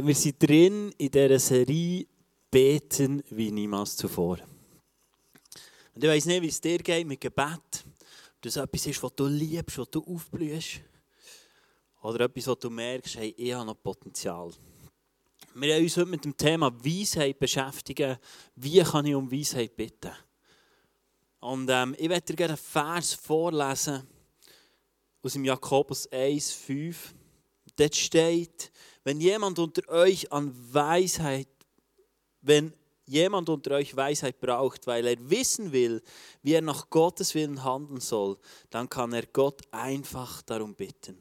Hey, wir sind drin in dieser Serie Beten wie niemals zuvor. Und ich weiß nicht, wie es dir geht mit Gebet. Ob das etwas ist, was du liebst, was du aufblühst. Oder etwas, was du merkst, hey, ich habe noch Potenzial. Wir haben uns heute mit dem Thema Weisheit beschäftigen. Wie kann ich um Weisheit bitten? Und ähm, ich werde dir gerne einen Vers vorlesen aus dem Jakobus 1, 5. Dort steht, wenn jemand unter euch an Weisheit, wenn jemand unter euch Weisheit braucht, weil er wissen will, wie er nach Gottes Willen handeln soll, dann kann er Gott einfach darum bitten.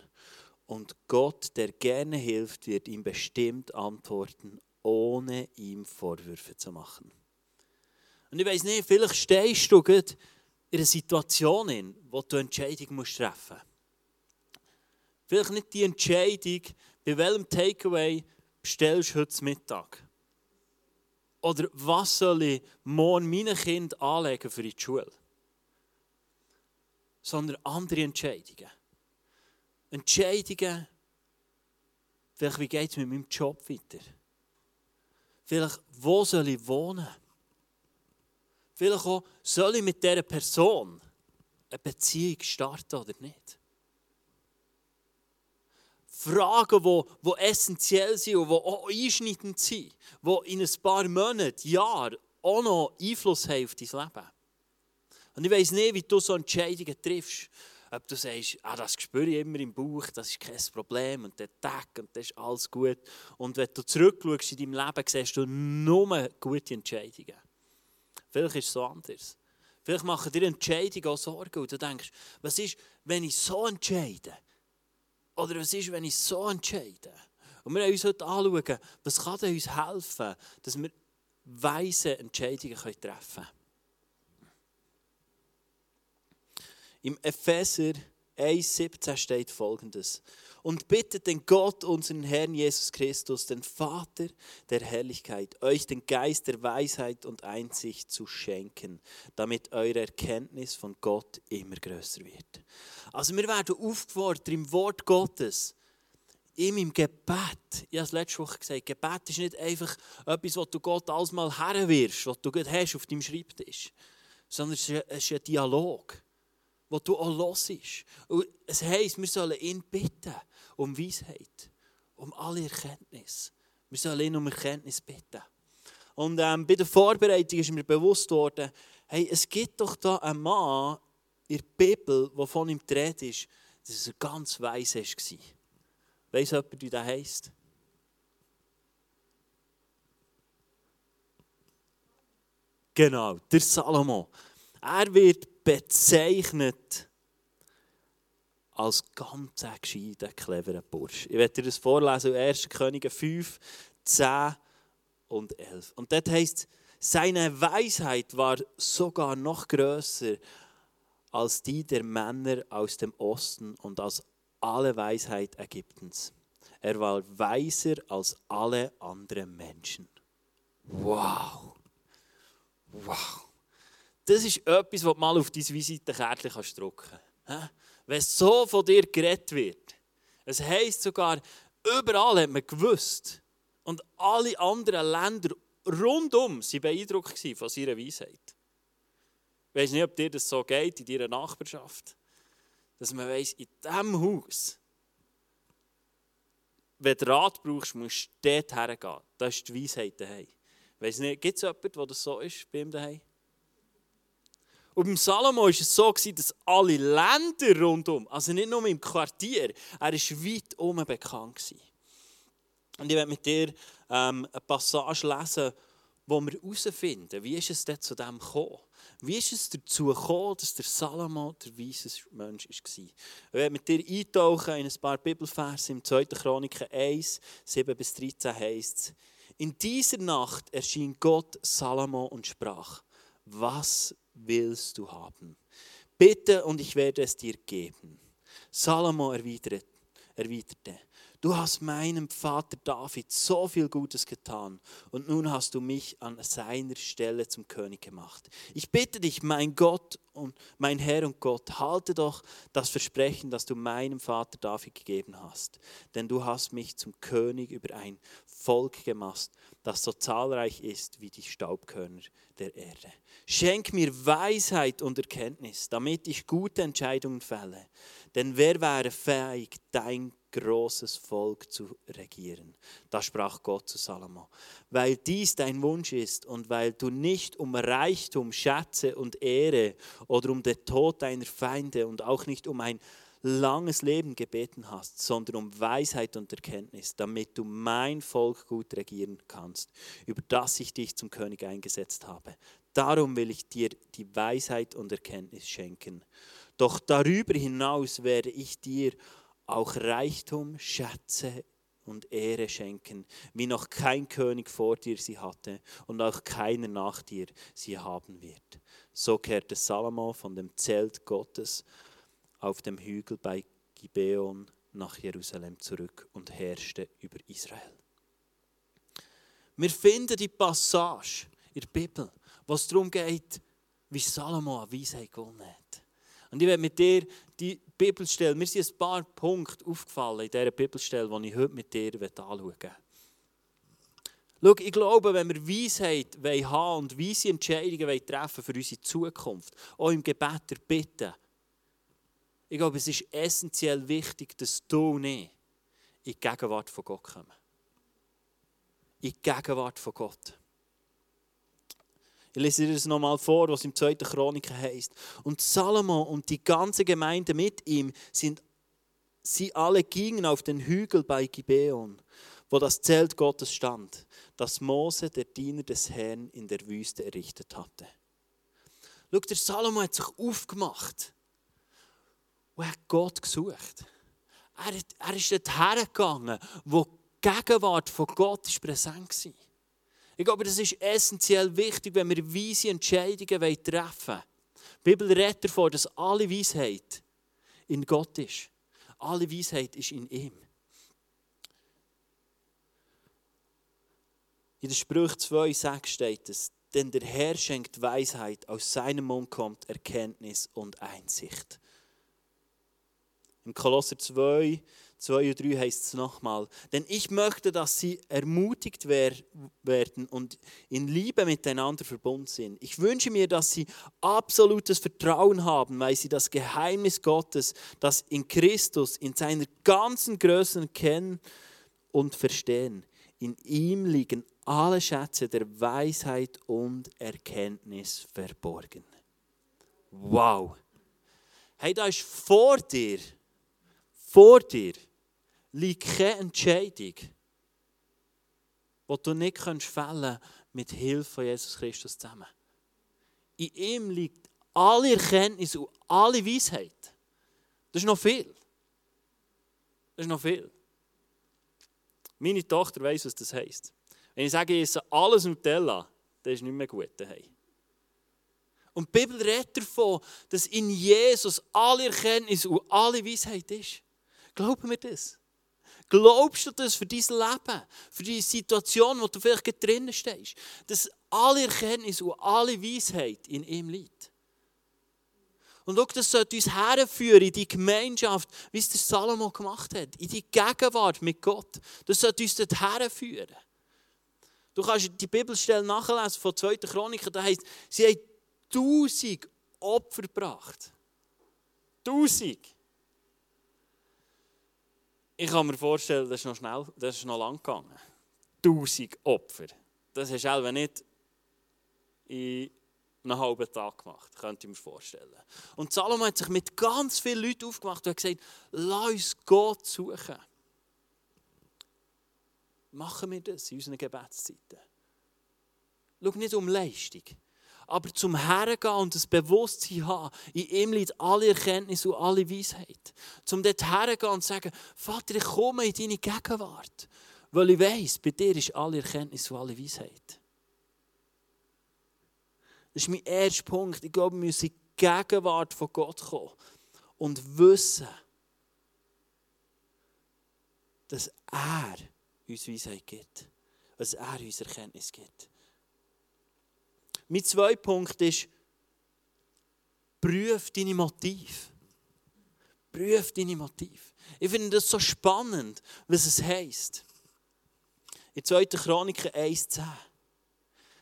Und Gott, der gerne hilft, wird ihm bestimmt antworten, ohne ihm Vorwürfe zu machen. Und ich weiß nicht, vielleicht stehst du in einer Situation, in wo du eine Entscheidung treffen musst. Vielleicht nicht die Entscheidung, bei welchem Takeaway bestellst du heute Mittag? Oder was soll ich morgen meinen Kind anlegen für die Schule? Sondern andere Entscheidungen. Entscheidungen, vielleicht wie geht es mit meinem Job weiter? Vielleicht, wo soll ich wohnen? Vielleicht auch, soll ich mit dieser Person eine Beziehung starten oder nicht? Fragen, die, die essentiell sind und die auch einschneidend sind, die in ein paar Monaten, Jahren auch noch Einfluss haben auf dein Leben. Und ich weiss nicht, wie du so Entscheidungen triffst. Ob du sagst, ah, das spüre ich immer im Bauch, das ist kein Problem und der Tag und das ist alles gut. Und wenn du zurückschaust in deinem Leben, siehst du nur gute Entscheidungen. Vielleicht ist es so anders. Vielleicht machen dir Entscheidungen auch Sorgen und du denkst, was ist, wenn ich so entscheide? Oder was ist, wenn ich so entscheide? Und wir wollen uns heute anschauen, was kann uns helfen, dass wir weise Entscheidungen treffen können. Im Epheser 1,17 steht folgendes. Und bittet den Gott, unseren Herrn Jesus Christus, den Vater der Herrlichkeit, euch den Geist der Weisheit und Einsicht zu schenken, damit eure Erkenntnis von Gott immer größer wird. Also wir werden aufgefordert im Wort Gottes, ihm im Gebet, ich habe es letzte Woche gesagt, Gebet ist nicht einfach etwas, was du Gott alles mal herwirfst, was du hast auf deinem Schreibtisch, sondern es ist ein Dialog wo du auch hörst. Und es heisst, wir sollen ihn bitten um Weisheit, um alle Erkenntnis. Wir sollen ihn um Erkenntnis bitten. Und ähm, bei der Vorbereitung ist mir bewusst worden, hey, es gibt doch da einen Mann in der Bibel, der von ihm dreht ist, dass er ganz weise war. Weiss jemand, wie der heisst? Genau, der Salomo. Er wird bezeichnet als ganz gescheiter, cleverer Bursch. Ich werde dir das vorlesen, 1. Könige 5, 10 und 11. Und dort heißt seine Weisheit war sogar noch größer als die der Männer aus dem Osten und als alle Weisheit Ägyptens. Er war weiser als alle anderen Menschen. Wow! Wow! Das ist etwas, was du mal auf dein Visitenkärtchen drücken kannst wenn so von dir geredet wird. Es heisst sogar, überall hat man gewusst. Und alle anderen Länder rundum waren beeindruckt von seiner Weisheit. Ich weiß nicht, ob dir das so geht in deiner Nachbarschaft. Dass man weiss, in diesem Haus, wenn du Rat brauchst, musst du dort hergehen. Das ist die Weisheit daheim. Weiss nicht, gibt es jemanden, der das so ist bei ihm daheim? Und beim Salomo war es so, dass alle Länder rundum, also nicht nur im Quartier, er war weit um bekannt. Und ich werde mit dir ähm, eine Passage lesen, wo wir herausfinden, wie ist es denn zu dem gekommen? Wie ist es dazu gekommen, dass der Salomo der weise Mensch war? Ich werde mit dir eintauchen in ein paar Bibelverse. Im 2. Chroniker 1, 7 bis 13 heißt es, In dieser Nacht erschien Gott Salomo und sprach, was willst du haben? Bitte und ich werde es dir geben. Salomo erwiderte, du hast meinem Vater David so viel Gutes getan und nun hast du mich an seiner Stelle zum König gemacht. Ich bitte dich, mein Gott und mein Herr und Gott, halte doch das Versprechen, das du meinem Vater David gegeben hast. Denn du hast mich zum König über ein Volk gemacht, das so zahlreich ist wie die Staubkörner der Erde. Schenk mir Weisheit und Erkenntnis, damit ich gute Entscheidungen fälle. Denn wer wäre fähig, dein großes Volk zu regieren. Da sprach Gott zu Salomo. Weil dies dein Wunsch ist und weil du nicht um Reichtum, Schätze und Ehre oder um den Tod deiner Feinde und auch nicht um ein langes Leben gebeten hast, sondern um Weisheit und Erkenntnis, damit du mein Volk gut regieren kannst, über das ich dich zum König eingesetzt habe. Darum will ich dir die Weisheit und Erkenntnis schenken. Doch darüber hinaus werde ich dir auch Reichtum, Schätze und Ehre schenken, wie noch kein König vor dir sie hatte und auch keiner nach dir sie haben wird. So kehrte Salomo von dem Zelt Gottes auf dem Hügel bei Gibeon nach Jerusalem zurück und herrschte über Israel. Wir finden die Passage in der Bibel, was darum geht, wie Salomo eine Weisheit gewonnen hat. Und ich werde mit dir die Bibelstelle, mir sind ein paar Punkte aufgefallen in dieser Bibelstelle, die ich heute mit dir anschauen möchte. Schau, ich glaube, wenn wir Weisheit haben und weise Entscheidungen treffen für unsere Zukunft, auch im Gebet der Bitte, ich glaube, es ist essentiell wichtig, dass du nicht in die Gegenwart von Gott kommst. In die Gegenwart von Gott. Ich lese dir das nochmal vor, was im 2. Chroniker heißt. Und Salomo und die ganze Gemeinde mit ihm sind, sie alle gingen auf den Hügel bei Gibeon, wo das Zelt Gottes stand, das Mose, der Diener des Herrn, in der Wüste errichtet hatte. Schau, der Salomo hat sich aufgemacht und hat Gott gesucht. Er, er ist dort hergegangen, wo die Gegenwart von Gott präsent war. Ich glaube, das ist essentiell wichtig, wenn wir weise Entscheidungen treffen wollen. Die Bibel redet davon, dass alle Weisheit in Gott ist. Alle Weisheit ist in ihm. In der Sprüche 2, 6 steht es, denn der Herr schenkt Weisheit, aus seinem Mund kommt Erkenntnis und Einsicht. Im Kolosser 2, 2 und 3 heißt es nochmal. Denn ich möchte, dass sie ermutigt werden und in Liebe miteinander verbunden sind. Ich wünsche mir, dass sie absolutes Vertrauen haben, weil sie das Geheimnis Gottes, das in Christus in seiner ganzen Größe kennen und verstehen. In ihm liegen alle Schätze der Weisheit und Erkenntnis verborgen. Wow! Hey, da ist vor dir, vor dir liegt keine Entscheidung, die du nicht fällen kannst mit Hilfe von Jesus Christus zusammen. In ihm liegt alle Erkenntnis und alle Weisheit. Das ist noch viel. Das ist noch viel. Meine Tochter weiß, was das heisst. Wenn ich sage, ich esse alles Nutella, dann ist nicht mehr gut daheim. Und die Bibel redet davon, dass in Jesus alle Erkenntnis und alle Weisheit ist. Glauben wir das? Glaubst du das für dein Leben, für die Situation, wo du vielleicht drinnen stehst, dass alle Erkenntnis und alle Weisheit in ihm liegt? Und schau, das sollte uns herführen in die Gemeinschaft, wie es der Salomo gemacht hat, in die Gegenwart mit Gott. Das sollte uns dort herführen. Du kannst die Bibelstelle nachlesen von 2. Chroniker, da heißt, sie haben tausend Opfer gebracht. Tausend. Ich kann mir vorstellen, das ist noch schnell, das ist noch lang gegangen. Tausend Opfer. Das hast du auch nicht in einem halben Tag gemacht, könnte ich mir vorstellen. Und Salomo hat sich mit ganz vielen Leuten aufgemacht und hat gesagt, lass uns Gott suchen. Machen wir das in unseren Gebetszeiten. Schau nicht um Leistung aber zum Hergehen und das Bewusstsein haben, in ihm liegt alle Erkenntnis und alle Weisheit. Zum dort hergehen und sagen, Vater, ich komme in deine Gegenwart, weil ich weiß, bei dir ist alle Erkenntnis und alle Weisheit. Das ist mein erster Punkt. Ich glaube, wir müssen in die Gegenwart von Gott kommen und wissen, dass er uns Weisheit gibt, dass er uns Erkenntnis gibt. Mein zweiter Punkt ist, Prüf deine Motiv. Prüf deine Motiv. Ich finde das so spannend, was es heisst. In 2. Chroniker 1,10.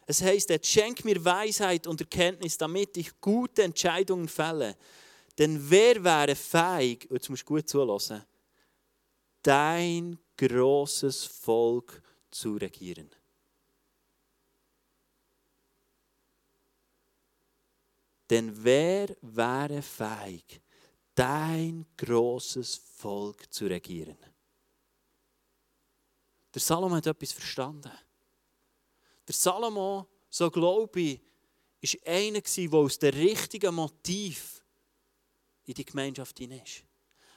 Es heisst, er schenkt mir Weisheit und Erkenntnis, damit ich gute Entscheidungen fälle. Denn wer wäre fähig, jetzt musst du gut zulassen, dein großes Volk zu regieren? Denn wer wäre fähig, dein großes Volk zu regieren? Der Salomo hat etwas verstanden. Der Salomo, so glaube ich, war einer, der aus dem richtigen Motiv in die Gemeinschaft hinein ist.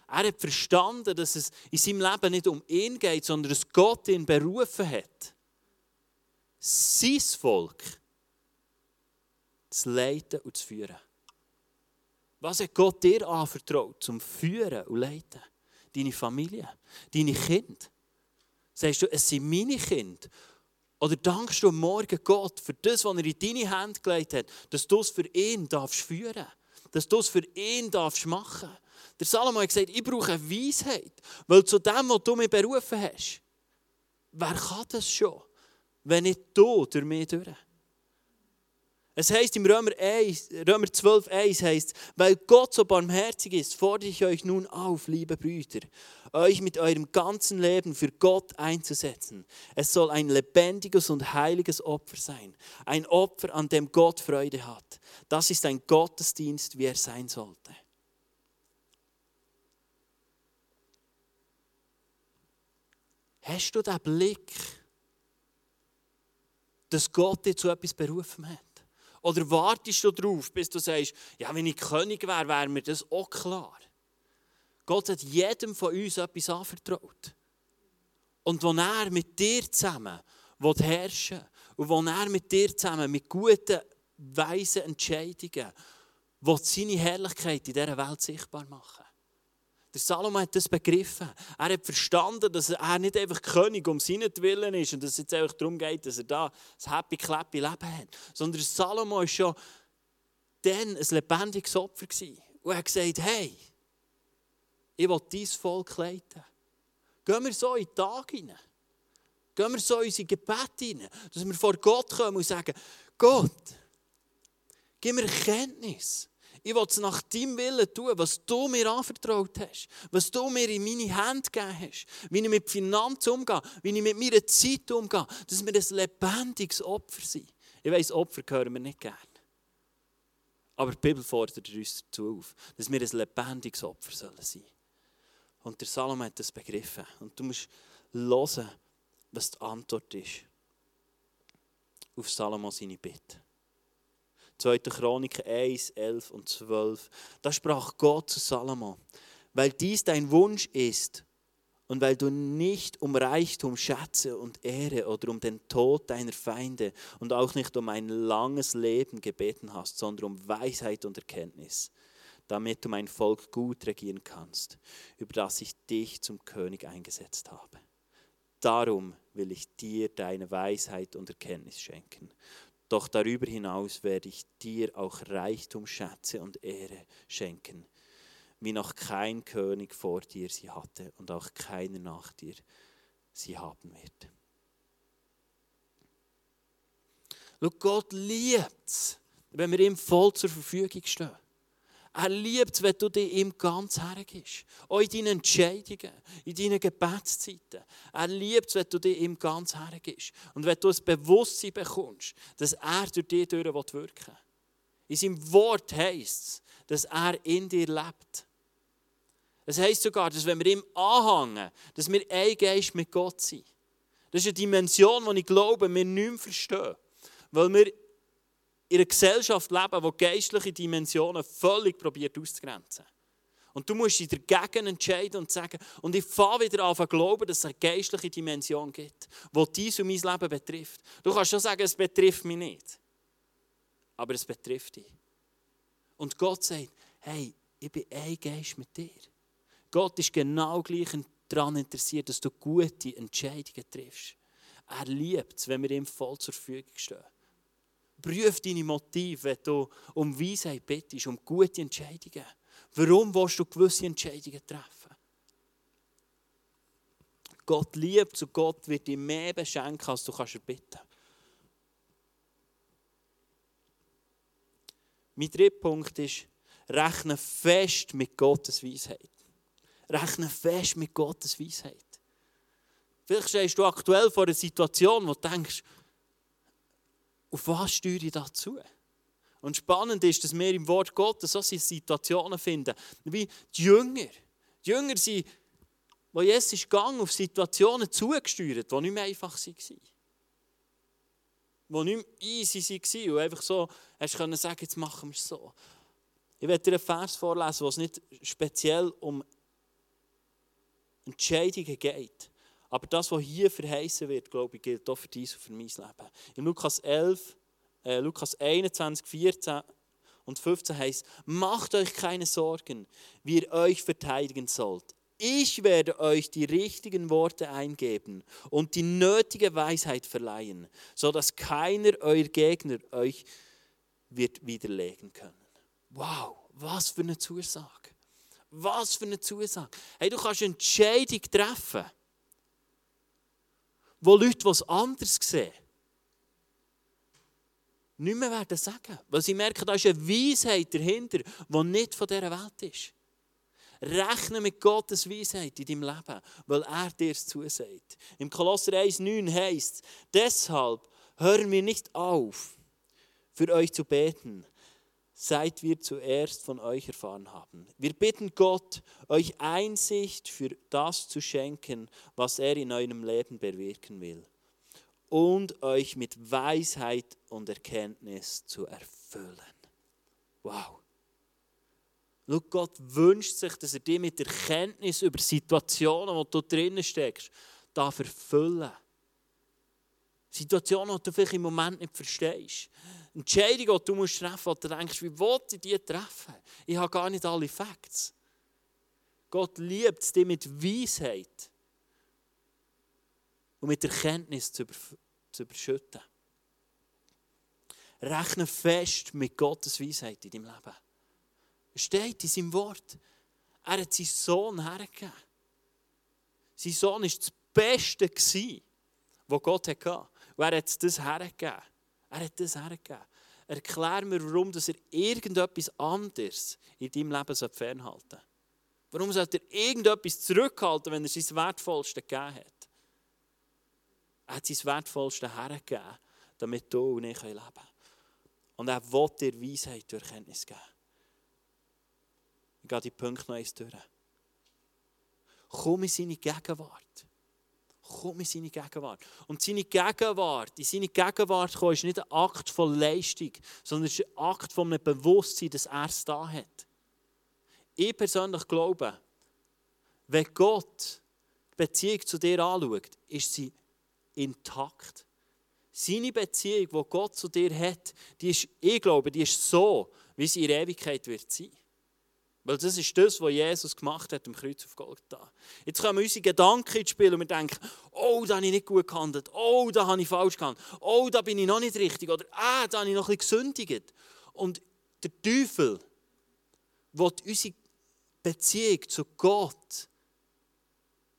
Er hat verstanden, dass es in seinem Leben nicht um ihn geht, sondern dass Gott ihn berufen hat, sein Volk zu leiten und zu führen. Was hat Gott dir anvertraut, zum Führen und Leiten? Deine Familie, deine Kinder. Sagst du, es sind meine Kinder? Oder dankst du Morgen Gott für das, was er in deine Hände gelegt hat, dass du es für ihn darfst führen Dass du es für ihn darfst machen Der Salomo hat gesagt, ich brauche Weisheit, weil zu dem, was du mich berufen hast, wer kann das schon, wenn nicht du durch mich durch? Es heißt im Römer, 1, Römer 12, 1 heißt, weil Gott so barmherzig ist, fordere ich euch nun auf, liebe Brüder, euch mit eurem ganzen Leben für Gott einzusetzen. Es soll ein lebendiges und heiliges Opfer sein. Ein Opfer, an dem Gott Freude hat. Das ist ein Gottesdienst, wie er sein sollte. Hast du den Blick, dass Gott dich zu etwas berufen hat? Oder wartest du darauf, bis du sagst, ja, wenn ich König wäre, wäre mir das auch klar. Gott hat jedem von uns etwas anvertraut. Und wenn er mit dir zusammen herrschen will, und wenn er mit dir zusammen mit guten, weisen Entscheidungen will seine Herrlichkeit in dieser Welt sichtbar machen der Salomo hat das begriffen. Er hat verstanden, dass er nicht einfach König um seinen Willen ist und dass es jetzt einfach darum geht, dass er da ein happy, clappy Leben hat. Sondern Salomo war schon dann ein lebendiges Opfer. Und er hat gesagt, hey, ich will dein Volk leiten. Gehen wir so in den Tag hinein. Gehen wir so in unser Gebet hinein. Dass wir vor Gott kommen und sagen, Gott, gib mir Kenntnis. Ich will es nach deinem Willen tun, was du mir anvertraut hast, was du mir in meine Hände gegeben hast, wie ich mit Finanzen umgehe, wie ich mit meiner Zeit umgehe, dass wir ein lebendiges Opfer sind. Ich weiss, Opfer gehören wir nicht gerne. Aber die Bibel fordert uns dazu auf, dass wir ein lebendiges Opfer sein sollen. Und der Salom hat das begriffen. Und du musst hören, was die Antwort ist auf Salomo seine Bitte. 2. Chronik 1, 11 und 12. Da sprach Gott zu Salomo, weil dies dein Wunsch ist und weil du nicht um Reichtum, Schätze und Ehre oder um den Tod deiner Feinde und auch nicht um ein langes Leben gebeten hast, sondern um Weisheit und Erkenntnis, damit du mein Volk gut regieren kannst, über das ich dich zum König eingesetzt habe. Darum will ich dir deine Weisheit und Erkenntnis schenken. Doch darüber hinaus werde ich dir auch Reichtum, Schätze und Ehre schenken, wie noch kein König vor dir sie hatte und auch keiner nach dir sie haben wird. Schau, Gott liebt es, wenn wir ihm voll zur Verfügung stehen. Er liebt wenn du dir ihm ganz hergibst. Auch in deinen Entscheidungen, in deinen Gebetszeiten. Er liebt wenn du dir ihm ganz hergibst. Und wenn du ein Bewusstsein bekommst, dass er durch dich durch wirken will. In seinem Wort heisst es, dass er in dir lebt. Es heisst sogar, dass wenn wir ihm anhängen, dass wir ein Geist mit Gott sind. Das ist eine Dimension, die ich glaube, wir nicht mehr verstehen. Weil wir in einer Gesellschaft leben, die geistliche Dimensionen völlig probiert auszugrenzen. Und du musst dich dagegen entscheiden und sagen, und ich fange wieder an zu glauben, dass es eine geistliche Dimension gibt, die dies und mein Leben betrifft. Du kannst schon sagen, es betrifft mich nicht. Aber es betrifft dich. Und Gott sagt, hey, ich bin ein Geist mit dir. Gott ist genau gleich daran interessiert, dass du gute Entscheidungen triffst. Er liebt es, wenn wir ihm voll zur Verfügung stehen. Prüf deine Motive, wenn du um Weisheit bittest, um gute Entscheidungen. Warum willst du gewisse Entscheidungen treffen? Gott liebt und Gott wird dir mehr beschenken, als du kannst erbitten. Mein dritter Punkt ist, rechne fest mit Gottes Weisheit. Rechne fest mit Gottes Weisheit. Vielleicht stehst du aktuell vor einer Situation, wo du denkst, auf was steuere ich dazu? Und spannend ist, dass wir im Wort Gottes so Situationen finden, wie die Jünger. Die Jünger sind, wo Jesus ist gegangen, auf Situationen zugesteuert, die nicht mehr einfach waren. Die nicht mehr easy waren und einfach so, hast du sagen, jetzt machen wir es so. Ich werde dir einen Vers vorlesen, wo es nicht speziell um Entscheidungen geht. Aber das, was hier verheißen wird, glaube ich, gilt auch für dies und für mein Leben. In Lukas 11, äh, Lukas 21, 14 und 15 heißt: Macht euch keine Sorgen, wie ihr euch verteidigen sollt. Ich werde euch die richtigen Worte eingeben und die nötige Weisheit verleihen, sodass keiner euer Gegner euch wird widerlegen können. Wow, was für eine Zusage. Was für eine Zusage. Hey, du kannst eine Entscheidung treffen, wo Leute was anders sehen, nicht mehr werden sagen. Weil sie merken, da ist eine Weisheit dahinter, die nicht von dieser Welt ist. Rechne mit Gottes Weisheit in deinem Leben, weil er dir es zusagt. Im Kolosser 1,9 heißt es, deshalb hören wir nicht auf, für euch zu beten, seit wir zuerst von euch erfahren haben. Wir bitten Gott, euch Einsicht für das zu schenken, was er in eurem Leben bewirken will. Und euch mit Weisheit und Erkenntnis zu erfüllen. Wow. Schau, Gott wünscht sich, dass er dich mit Erkenntnis über Situationen, wo du drinnen steckst, da erfüllen. Situationen, die du vielleicht im Moment nicht verstehst. Entscheidungen, die du treffen musst, wo du denkst, wie wollte ich die treffen? Ich habe gar nicht alle Facts. Gott liebt es, dich mit Weisheit und mit Erkenntnis zu, zu überschütten. Rechne fest mit Gottes Weisheit in deinem Leben. Es steht in seinem Wort. Er hat seinen Sohn hergegeben. Sein Sohn war das Beste, was Gott hatte. Und er hat das hergegeben. Er hat das hergegeben. Erklär mir, warum dass er irgendetwas anderes in deinem Leben fernhalten soll. Warum sollte er irgendetwas zurückhalten, wenn er sein Wertvollste gegeben hat? Er hat sein Wertvollste hergegeben, damit du und ich leben können. Und er will dir Weisheit durch Erkenntnis geben. Ich gehe die Punkte noch eins durch. Komm in seine Gegenwart komm in seine Gegenwart. Und seine Gegenwart, in seine Gegenwart kommen, ist nicht ein Akt von Leistung, sondern ist ein Akt von einem Bewusstsein, dass er es da hat. Ich persönlich glaube, wenn Gott die Beziehung zu dir anschaut, ist sie intakt. Seine Beziehung, die Gott zu dir hat, die ist, ich glaube, die ist so, wie sie in Ewigkeit wird sein. Weil das ist das, was Jesus gemacht hat am Kreuz auf Golgatha. Jetzt kommen unsere Gedanken ins Spiel und wir denken, oh, da habe ich nicht gut gehandelt, oh, da habe ich falsch gehandelt, oh, da bin ich noch nicht richtig oder ah, da habe ich noch ein bisschen gesündigt. Und der Teufel will unsere Beziehung zu Gott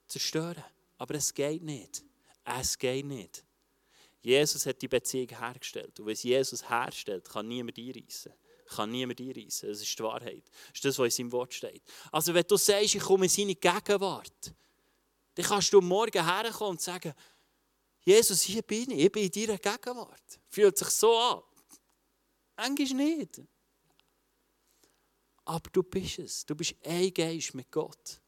zerstören. Aber es geht nicht. Es geht nicht. Jesus hat die Beziehung hergestellt. Und wenn es Jesus herstellt, kann niemand einreißen kann niemand einreißen. Das ist die Wahrheit. Das ist das, was in seinem Wort steht. Also wenn du sagst, ich komme in seine Gegenwart, dann kannst du morgen herkommen und sagen, Jesus, hier bin ich, ich bin in deiner Gegenwart. Fühlt sich so an. Eigentlich nicht. Aber du bist es. Du bist ein Geist mit Gott.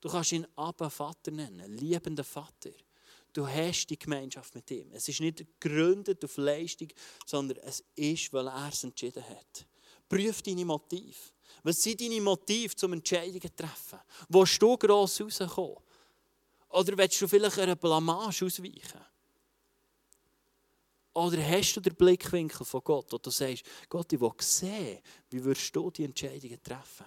Du kannst ihn Abba Vater nennen, liebender Vater. Du hast die Gemeinschaft mit ihm. Es ist nicht gegründet auf Leistung, sondern es ist, weil er es entschieden hat. Prüf deine Motive. Was sind deine Motive zum Entscheidungen zu treffen? Wo du gross rauskommen? Oder willst du vielleicht einer Blamage ausweichen? Oder hast du den Blickwinkel von Gott, wo du sagst, Gott, ich will sehen, wie würdest du die Entscheidungen treffen?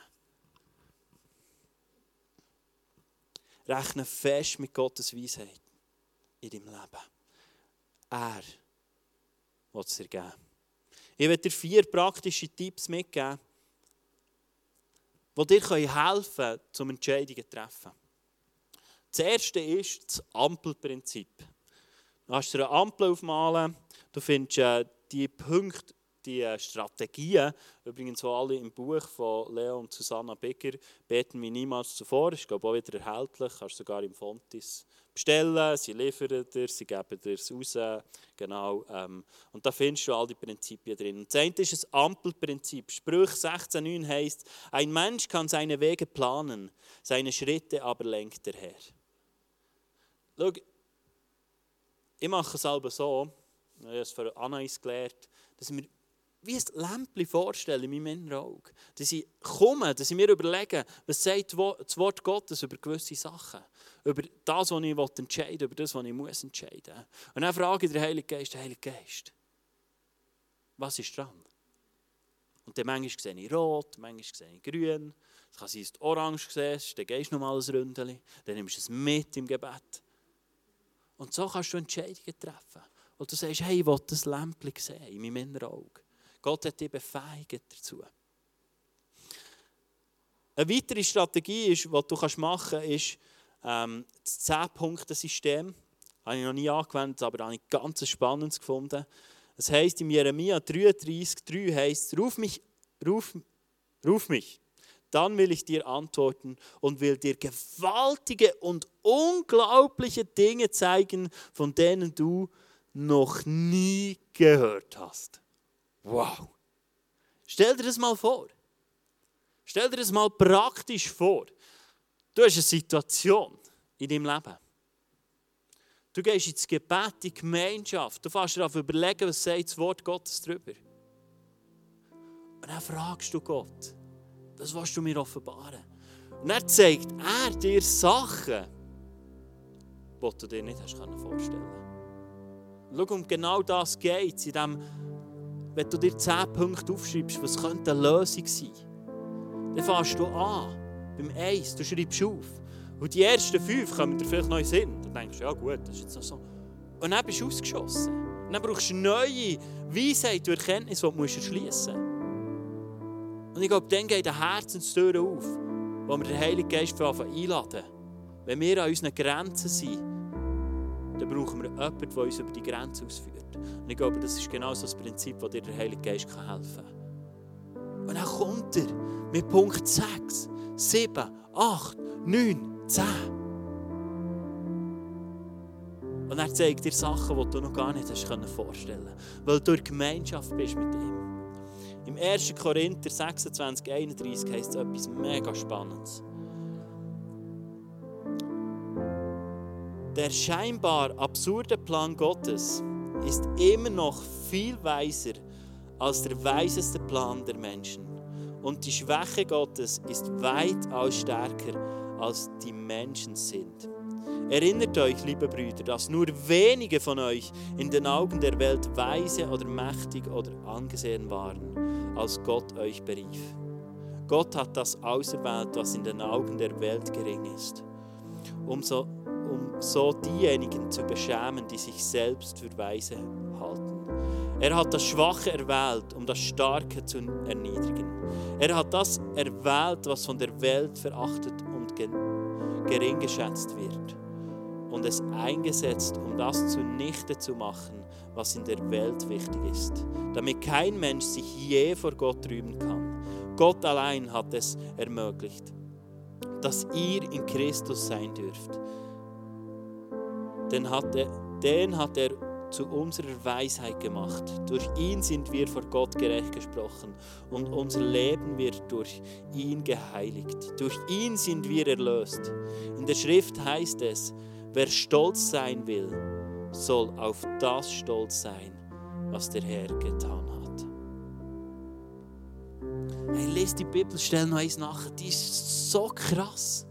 Rechne fest mit Gottes Weisheit in deinem Leben. Er will es dir geben. Ich werde dir vier praktische Tipps mitgeben, die dir helfen können, zum Entscheidungen zu treffen. Das erste ist das Ampelprinzip. Du hast dir eine Ampel aufmalen, du findest äh, die Punkte, die Strategien, übrigens auch alle im Buch von Leo und Susanna Becker, beten wie niemals zuvor, ist glaube auch wieder erhältlich, kannst sogar im Fontis bestellen, sie liefern dir, sie geben dir es raus, genau, ähm, und da findest du all die Prinzipien drin. Und das eine ist das Ampelprinzip, Sprüch 16,9 heißt, ein Mensch kann seine Wege planen, seine Schritte aber lenkt er her. Schau, ich mache es aber so, ich habe es für Anais gelernt, dass wir wie ein Lämpchen vorstellen in meinem inneren Auge. Dass ich komme, dass ich mir überlege, was sagt das Wort Gottes über gewisse Sachen. Über das, was ich entscheiden will, über das, was ich muss entscheiden muss. Und dann frage ich den Heiligen Geist, der Heilige Geist, was ist dran? Und dann manchmal sehe ich rot, manchmal sehe ich grün. Es kann sein, dass du orange siehst, dann gehst du noch mal ein Ründchen, dann nimmst du es mit im Gebet. Und so kannst du Entscheidungen treffen. Und du sagst, hey, ich will das Lämpchen sehen in meinem inneren Auge. Gott hat dich befähigt dazu. Eine weitere Strategie, ist, die du machen kannst, ist ähm, das 10-Punkte-System. Das habe ich noch nie angewendet, aber habe ich ganz spannend gefunden. Das heisst, im Jeremia 33,3 heißt ruf mich, ruf, ruf mich, dann will ich dir antworten und will dir gewaltige und unglaubliche Dinge zeigen, von denen du noch nie gehört hast. Wow. Stell dir das mal vor. Stell dir das mal praktisch vor. Du hast eine Situation in deinem Leben. Du gehst ins Gebet, in die Gemeinschaft. Du fährst dir auf überlegen, was sagt das Wort Gottes darüber. Und dann fragst du Gott, was willst du mir offenbaren? Und dann zeigt er dir Sachen, die du dir nicht hast vorstellen Schau, um genau das geht es in dem wenn du dir zehn Punkte aufschreibst, was könnte eine Lösung sein, dann fährst du an, beim Eis, du schreibst auf. Und die ersten fünf kommen dir vielleicht in Sinn. Dann denkst du, ja gut, das ist jetzt noch so. Und dann bist du ausgeschossen. Und dann brauchst du neue Weisheit und Erkenntnis, die du erschließen musst. Und ich glaube, dann geht eine Herzenstür auf, wo wir den Heiligen Geist einladen. Wenn wir an unseren Grenzen sind, dann brauchen wir jemanden, der uns über die Grenze ausführt. Und ich glaube, das ist genau so das Prinzip, das dir der Heilige Geist helfen kann. Und dann kommt er mit Punkt 6, 7, 8, 9, 10. Und er zeigt dir Sachen, die du noch gar nicht hast vorstellen können, weil du in Gemeinschaft bist mit ihm. Im 1. Korinther 26, 31 heißt es etwas mega Spannendes. Der scheinbar absurde Plan Gottes ist immer noch viel weiser als der weiseste Plan der Menschen. Und die Schwäche Gottes ist weitaus stärker als die Menschen sind. Erinnert euch, liebe Brüder, dass nur wenige von euch in den Augen der Welt weise oder mächtig oder angesehen waren, als Gott euch berief. Gott hat das auserwählt, was in den Augen der Welt gering ist. Umso um so diejenigen zu beschämen, die sich selbst für weise halten. Er hat das Schwache erwählt, um das Starke zu erniedrigen. Er hat das erwählt, was von der Welt verachtet und gering geschätzt wird. Und es eingesetzt, um das zunichte zu machen, was in der Welt wichtig ist, damit kein Mensch sich je vor Gott rühmen kann. Gott allein hat es ermöglicht, dass ihr in Christus sein dürft den hat er, den hat er zu unserer Weisheit gemacht. Durch ihn sind wir vor Gott gerecht gesprochen und unser Leben wird durch ihn geheiligt. Durch ihn sind wir erlöst. In der Schrift heißt es, wer stolz sein will, soll auf das stolz sein, was der Herr getan hat. Hey, lest die Bibelstelle noch eins nach. Die ist so krass.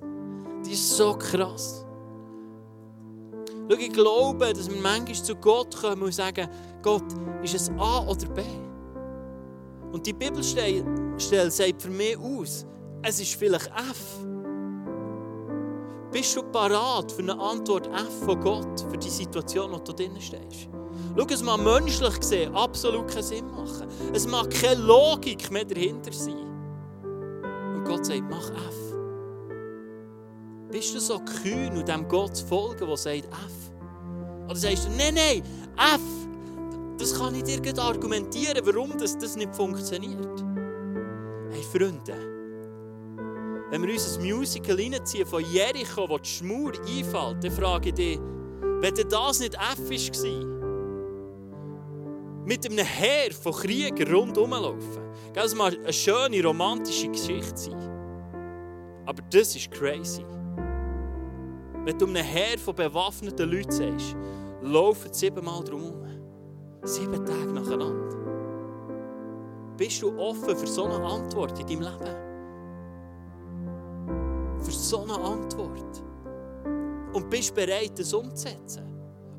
Die ist so krass. Schau, ich glaube, dass wir manchmal zu Gott kommen und sagen, Gott, ist es A oder B? Und die Bibelstelle sagt für mich aus, es ist vielleicht F. Bist du parat für eine Antwort F von Gott, für die Situation, in der du drin stehst? Schau, es mag menschlich gesehen absolut keinen Sinn machen. Es mag keine Logik mehr dahinter sein. Und Gott sagt, mach F. Bist du so kühn und dem Gott zu folgen, der sagt F? Oder sagst du, nein, nein, F, das kann ich dir argumentieren, warum das, das nicht funktioniert. Hey Freunde, wenn wir uns ein Musical reinziehen von Jericho, wo die Schmur einfällt, dann frage ich dich, wenn das nicht F war, mit einem Heer von Kriegern rundherum laufen, das mal eine schöne romantische Geschichte sein. Aber das ist crazy. Wenn du einem Heer von bewaffneten Leuten sagst, laufen siebenmal drumherum. Sieben Tage nacheinander. Bist du offen für so eine Antwort in deinem Leben? Für so eine Antwort. Und bist bereit, das umzusetzen?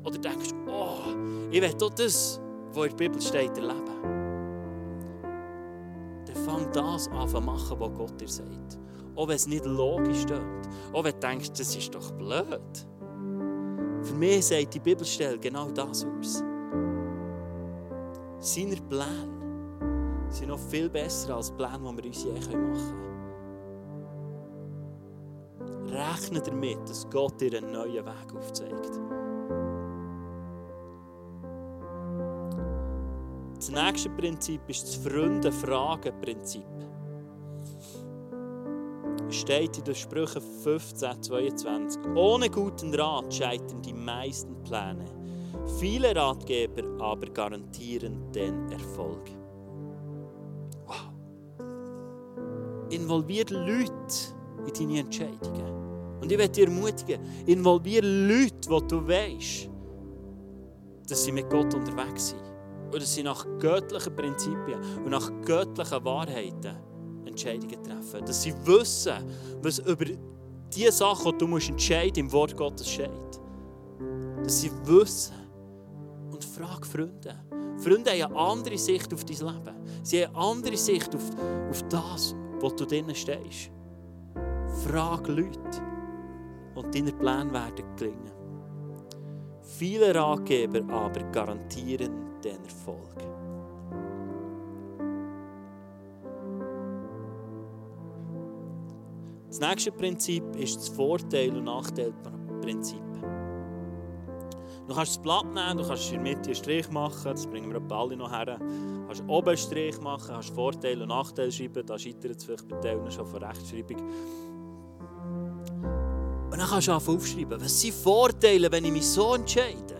Oder denkst du, oh, ich will auch das, was in der Bibel steht, erleben? Dann fang das an zu machen, was Gott dir sagt. Auch wenn es nicht logisch tönt. Auch wenn du denkst, das ist doch blöd. Für mich sagt die Bibelstelle genau das aus. Seine Pläne sind noch viel besser als die Pläne, die wir uns je machen können. Rechne damit, dass Gott dir einen neuen Weg aufzeigt. Das nächste Prinzip ist das Freunde-Fragen-Prinzip steht in den Sprüchen 15, 22. Ohne guten Rat scheitern die meisten Pläne. Viele Ratgeber aber garantieren den Erfolg. Wow. Involviere Leute in deine Entscheidungen. Und ich werde dich ermutigen, involviere Leute, die du weißt, dass sie mit Gott unterwegs sind. Und dass sie nach göttlichen Prinzipien und nach göttlichen Wahrheiten Entscheidungen treffen. Dass sie wissen, was über die Sachen, die du musst im Wort Gottes steht. Dass sie wissen. Und frag Freunde. Freunde haben eine andere Sicht auf dein Leben. Sie haben eine andere Sicht auf, auf das, wo du drinnen stehst. Frag Leute. Und deine Pläne werden gelingen. Viele Ratgeber aber garantieren den Erfolg. Das nächste Prinzip ist das Vorteil- und Nachteilprinzip. Du kannst das Blatt nehmen, du kannst in der Mitte einen Strich machen, das bringen wir alle noch her. Du kannst oben einen Strich machen, kannst Vorteil und Nachteil schreiben, da scheitert es vielleicht bei Teilen schon von Rechtschreibung. Und dann kannst du aufschreiben, was sind Vorteile, wenn ich mich so entscheide?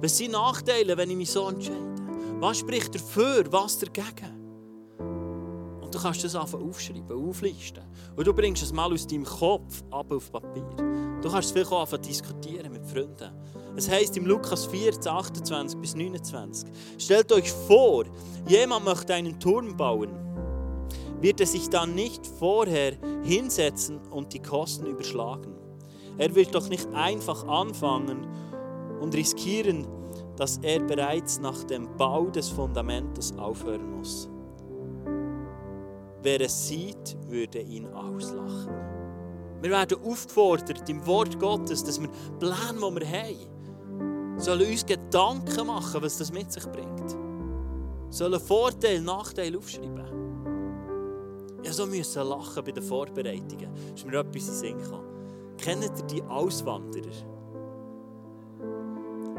Was sind Nachteile, wenn ich mich so entscheide? Was spricht dafür, was dagegen? Und du kannst das einfach aufschreiben, auflisten. Und du bringst es mal aus deinem Kopf ab auf Papier. Du kannst es vielleicht auch anfangen diskutieren mit Freunden. Es heißt im Lukas 14, 28 bis 29. Stellt euch vor, jemand möchte einen Turm bauen. Wird er sich dann nicht vorher hinsetzen und die Kosten überschlagen? Er wird doch nicht einfach anfangen und riskieren, dass er bereits nach dem Bau des Fundamentes aufhören muss. Wer es sieht, würde ihn auslachen. Wir werden aufgefordert im Wort Gottes, dass wir Pläne, die wir haben, sollen uns Gedanken machen, was das mit sich bringt. Sollen Vorteile, Nachteile aufschreiben. Ja, so müssen lachen bei den Vorbereitungen. Das ist mir etwas in den Sinn gekommen. Kennt ihr die Auswanderer?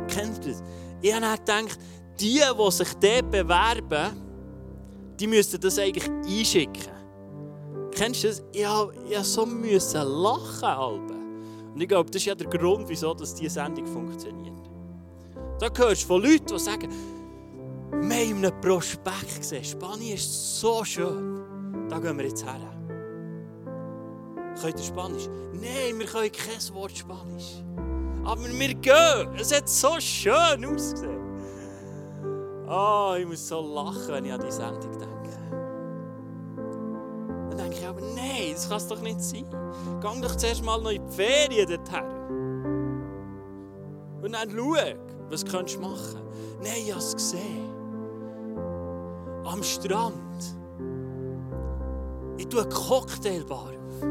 Kennt ihr das? Ich habe gedacht, die, die sich dort bewerben, die müssten das eigentlich einschicken. Kennst du das? Ich musste so müssen lachen. Alben. Und ich glaube, das ist ja der Grund, wieso diese Sendung funktioniert. Da hörst du von Leuten, die sagen, wir haben einen Prospekt gesehen. Spanien ist so schön. Da gehen wir jetzt her. Könnt ihr Spanisch? Nein, wir können kein Wort Spanisch. Aber wir gehen. Es hat so schön ausgesehen. Oh, ich muss so lachen, wenn ich an die Sendung denke. Denke ich aber, nein, das kann es doch nicht sein. Geh doch zuerst mal noch in die Ferien dorthin. Und dann schau, was könntest du machen. Nein, ich habe es gesehen. Am Strand. Ich tue eine Cocktailbar auf.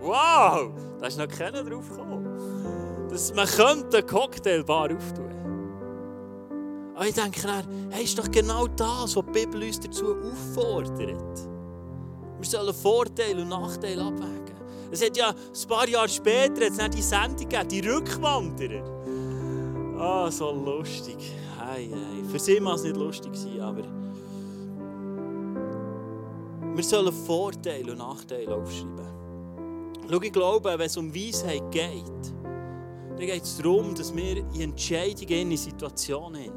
Wow, da ist noch keiner drauf gekommen. Dass man könnte eine Cocktailbar auftun Aber ich denke dann, hey, ist doch genau das, was die Bibel uns dazu auffordert. Wir sollen Vorteile und Nachteile abwägen. Es hat ja ein paar Jahre später jetzt die Sendung gegeben, die Rückwanderer. Ah, oh, so lustig. Hey, hey. Für sie war es nicht lustig, aber wir sollen Vorteile und Nachteile aufschreiben. Schau, ich glaube, wenn es um Weisheit geht, dann geht es darum, dass wir in Entscheidungen, in Situationen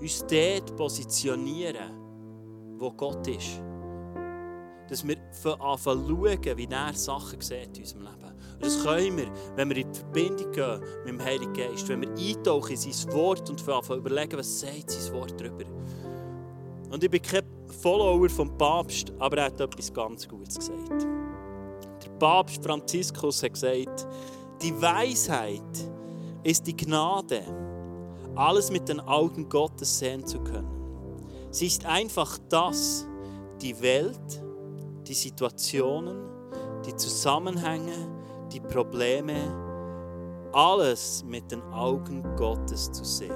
uns dort positionieren, wo Gott ist. Dass wir anfangen schauen, wie er Sachen sieht in unserem Leben. Und das können wir, wenn wir in die Verbindung gehen mit dem Heiligen Geist, wenn wir eintauchen in sein Wort und anfangen überlegen, was sagt sein Wort darüber. Und ich bin kein Follower vom Papst, aber er hat etwas ganz Gutes gesagt. Der Papst Franziskus hat gesagt, die Weisheit ist die Gnade, alles mit den Augen Gottes sehen zu können. Sie ist einfach das, die Welt, die Situationen, die Zusammenhänge, die Probleme, alles mit den Augen Gottes zu sehen.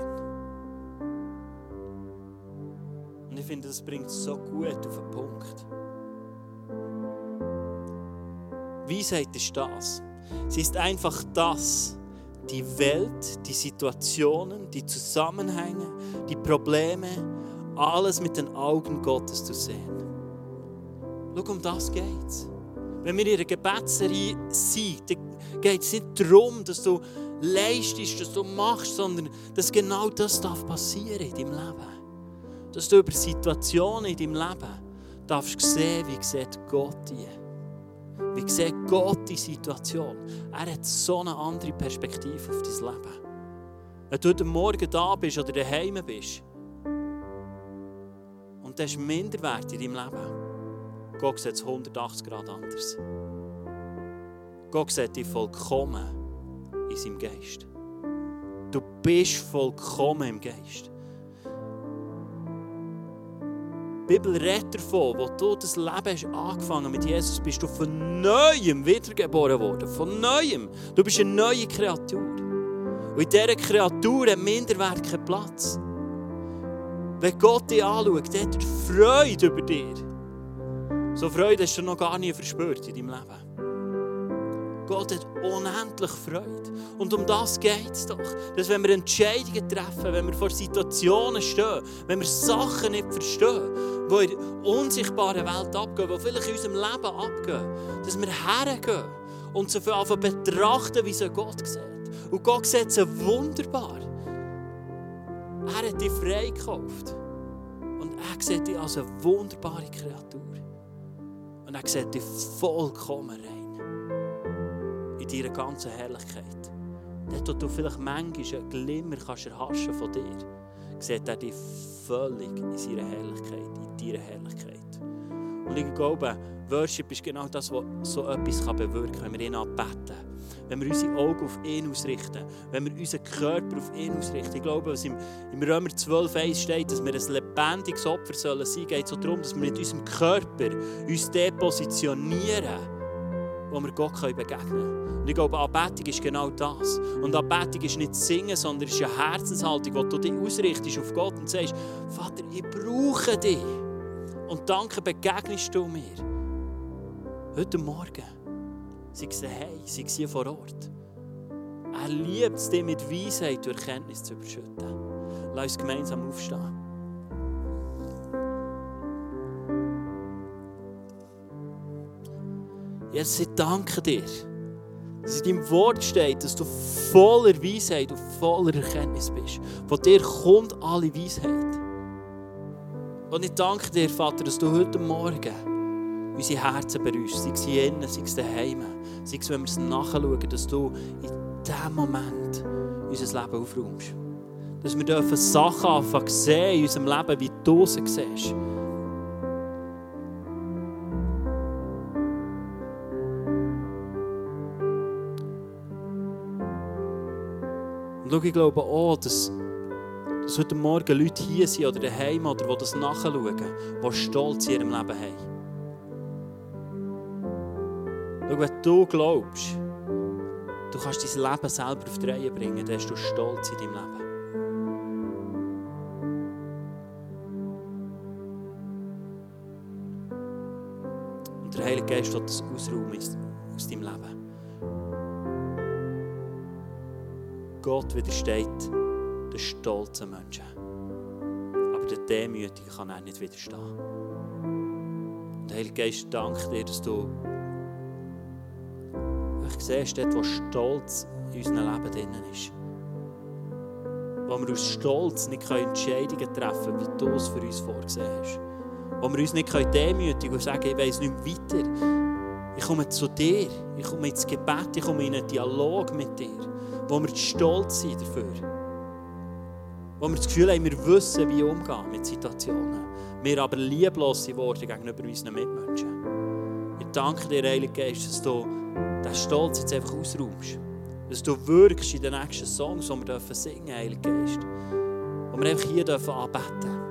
Und ich finde, das bringt es so gut auf den Punkt. Weisheit ist das. Sie ist einfach das, die Welt, die Situationen, die Zusammenhänge, die Probleme, alles mit den Augen Gottes zu sehen. Schau, um das geht es. Wenn wir in einer Gebetsserie sind, dann geht es nicht darum, dass du leistest, dass du machst, sondern dass genau das darf passieren in deinem Leben. Dass du über Situationen in deinem Leben darfst sehen, wie sieht Gott die. Wie sieht Gott die Situation? Er hat so eine andere Perspektive auf dein Leben. Wenn du heute Morgen da bist oder daheim bist und du hast Minderwert in deinem Leben, Gott sieht es 180 Grad anders. Gott sieht dich vollkommen in seinem Geist. Du bist vollkommen im Geist. Die Bibel redet davon, wo du das Leben hast angefangen mit Jesus, bist du von Neuem wiedergeboren worden. Von Neuem. Du bist eine neue Kreatur. Und in dieser Kreatur hat Minderwert keinen Platz. Wenn Gott dich anschaut, hat er Freude über dir. So Freude hast du noch gar nie verspürt in deinem Leben. Gott hat unendlich Freude. Und um das geht es doch. Dass wenn wir Entscheidungen treffen, wenn wir vor Situationen stehen, wenn wir Sachen nicht verstehen, die in der unsichtbaren Welt abgehen, die vielleicht in unserem Leben abgehen, dass wir hergehen und sie anfangen betrachten, wie sie Gott sieht. Und Gott sieht sie wunderbar. Er hat dich freigekauft. Und er sieht dich als eine wunderbare Kreatur. Und er sieht dich vollkommen rein in deiner ganzen Herrlichkeit. Dort, wo du vielleicht manchmal einen Glimmer kannst erhaschen von dir, sieht er dich völlig in seiner Herrlichkeit, in deiner Herrlichkeit. Und ich glaube, Worship ist genau das, was so etwas bewirken kann, wenn wir ihn anbeten. Wenn wir unsere Augen auf ihn ausrichten, wenn wir unseren Körper auf ihn ausrichten. Ich glaube, was im, im Römer 12,1 steht, dass wir ein lebendiges Opfer sollen sein, geht es darum, dass wir mit unserem Körper uns depositionieren wo wir Gott begegnen können. Und ich glaube, Anbetung ist genau das. Und Anbetung ist nicht Singen, sondern es ist eine Herzenshaltung, wo du dich ausrichtest auf Gott und sagst, Vater, ich brauche dich. Und danke begegnest du mir. Heute Morgen, sei es daheim, sei es hier vor Ort. Er liebt es, dich mit Weisheit und Erkenntnis zu überschütten. Lass uns gemeinsam aufstehen. Jesus, ich danke dir, dass in deinem Wort steht, dass du voller Weisheit und voller Erkenntnis bist. Von dir kommt alle Weisheit. Und ich danke dir, Vater, dass du heute Morgen unsere Herzen berührst. Sei es hier innen, sei es daheim, sei es, wenn wir es nachschauen, dass du in diesem Moment unser Leben aufräumst. Dass wir Sachen anfangen sehen in unserem Leben, wie du sie siehst. Schau, ich glaube auch, dass, dass heute Morgen Leute hier sind oder daheim oder die das nachschauen, die stolz in ihrem Leben haben. Schau, wenn du glaubst, du kannst dein Leben selber auf die Reihe bringen, dann hast du stolz in deinem Leben. Und der Heilige Geist wird das ausräumen aus deinem Leben. Gott widersteht den stolzen Menschen. Aber der Demütige kann er nicht widerstehen. Und der Heilige Geist dankt dir, dass du ich siehst, dort, wo Stolz in unserem Leben drin ist. Wo wir aus Stolz nicht Entscheidungen treffen können, wie du es für uns vorgesehen hast. Wo wir uns nicht demütigen und sagen, ich weiß nicht mehr weiter. Ich komme zu dir, ich komme ins Gebet, ich komme in einen Dialog mit dir, wo wir stolz sind dafür. Wo wir das Gefühl haben, wir wissen, wie umgehen mit Situationen. Wir aber lieblos geworden gegenüber unseren Mitmenschen. Ich danke dir, Heilige Geist, dass du diesen Stolz jetzt einfach ausräumst. Dass du wirkst in den nächsten Songs, die wir singen dürfen, Heilige Geist. Und wir einfach hier dürfen anbeten.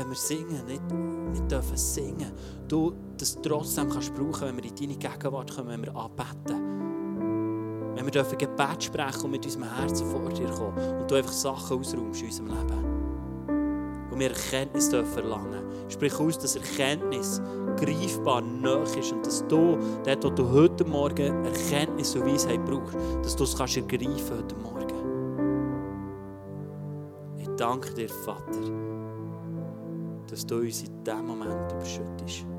Wenn wir singen, nicht, nicht dürfen singen, du das trotzdem kannst brauchen, wenn wir in deine Gegenwart kommen, wenn wir anbeten. Wenn wir dürfen Gebet sprechen und mit unserem Herzen vor dir kommen und du einfach Sachen ausräumst in unserem Leben. Und wir Erkenntnis dürfen erlangen. Sprich aus, dass Erkenntnis greifbar nahe ist und dass du, dort, wo du heute Morgen Erkenntnis und Weisheit brauchst, dass du es kannst ergreifen heute Morgen. Ich danke dir, Vater, dass du uns in diesem Moment überschüttest.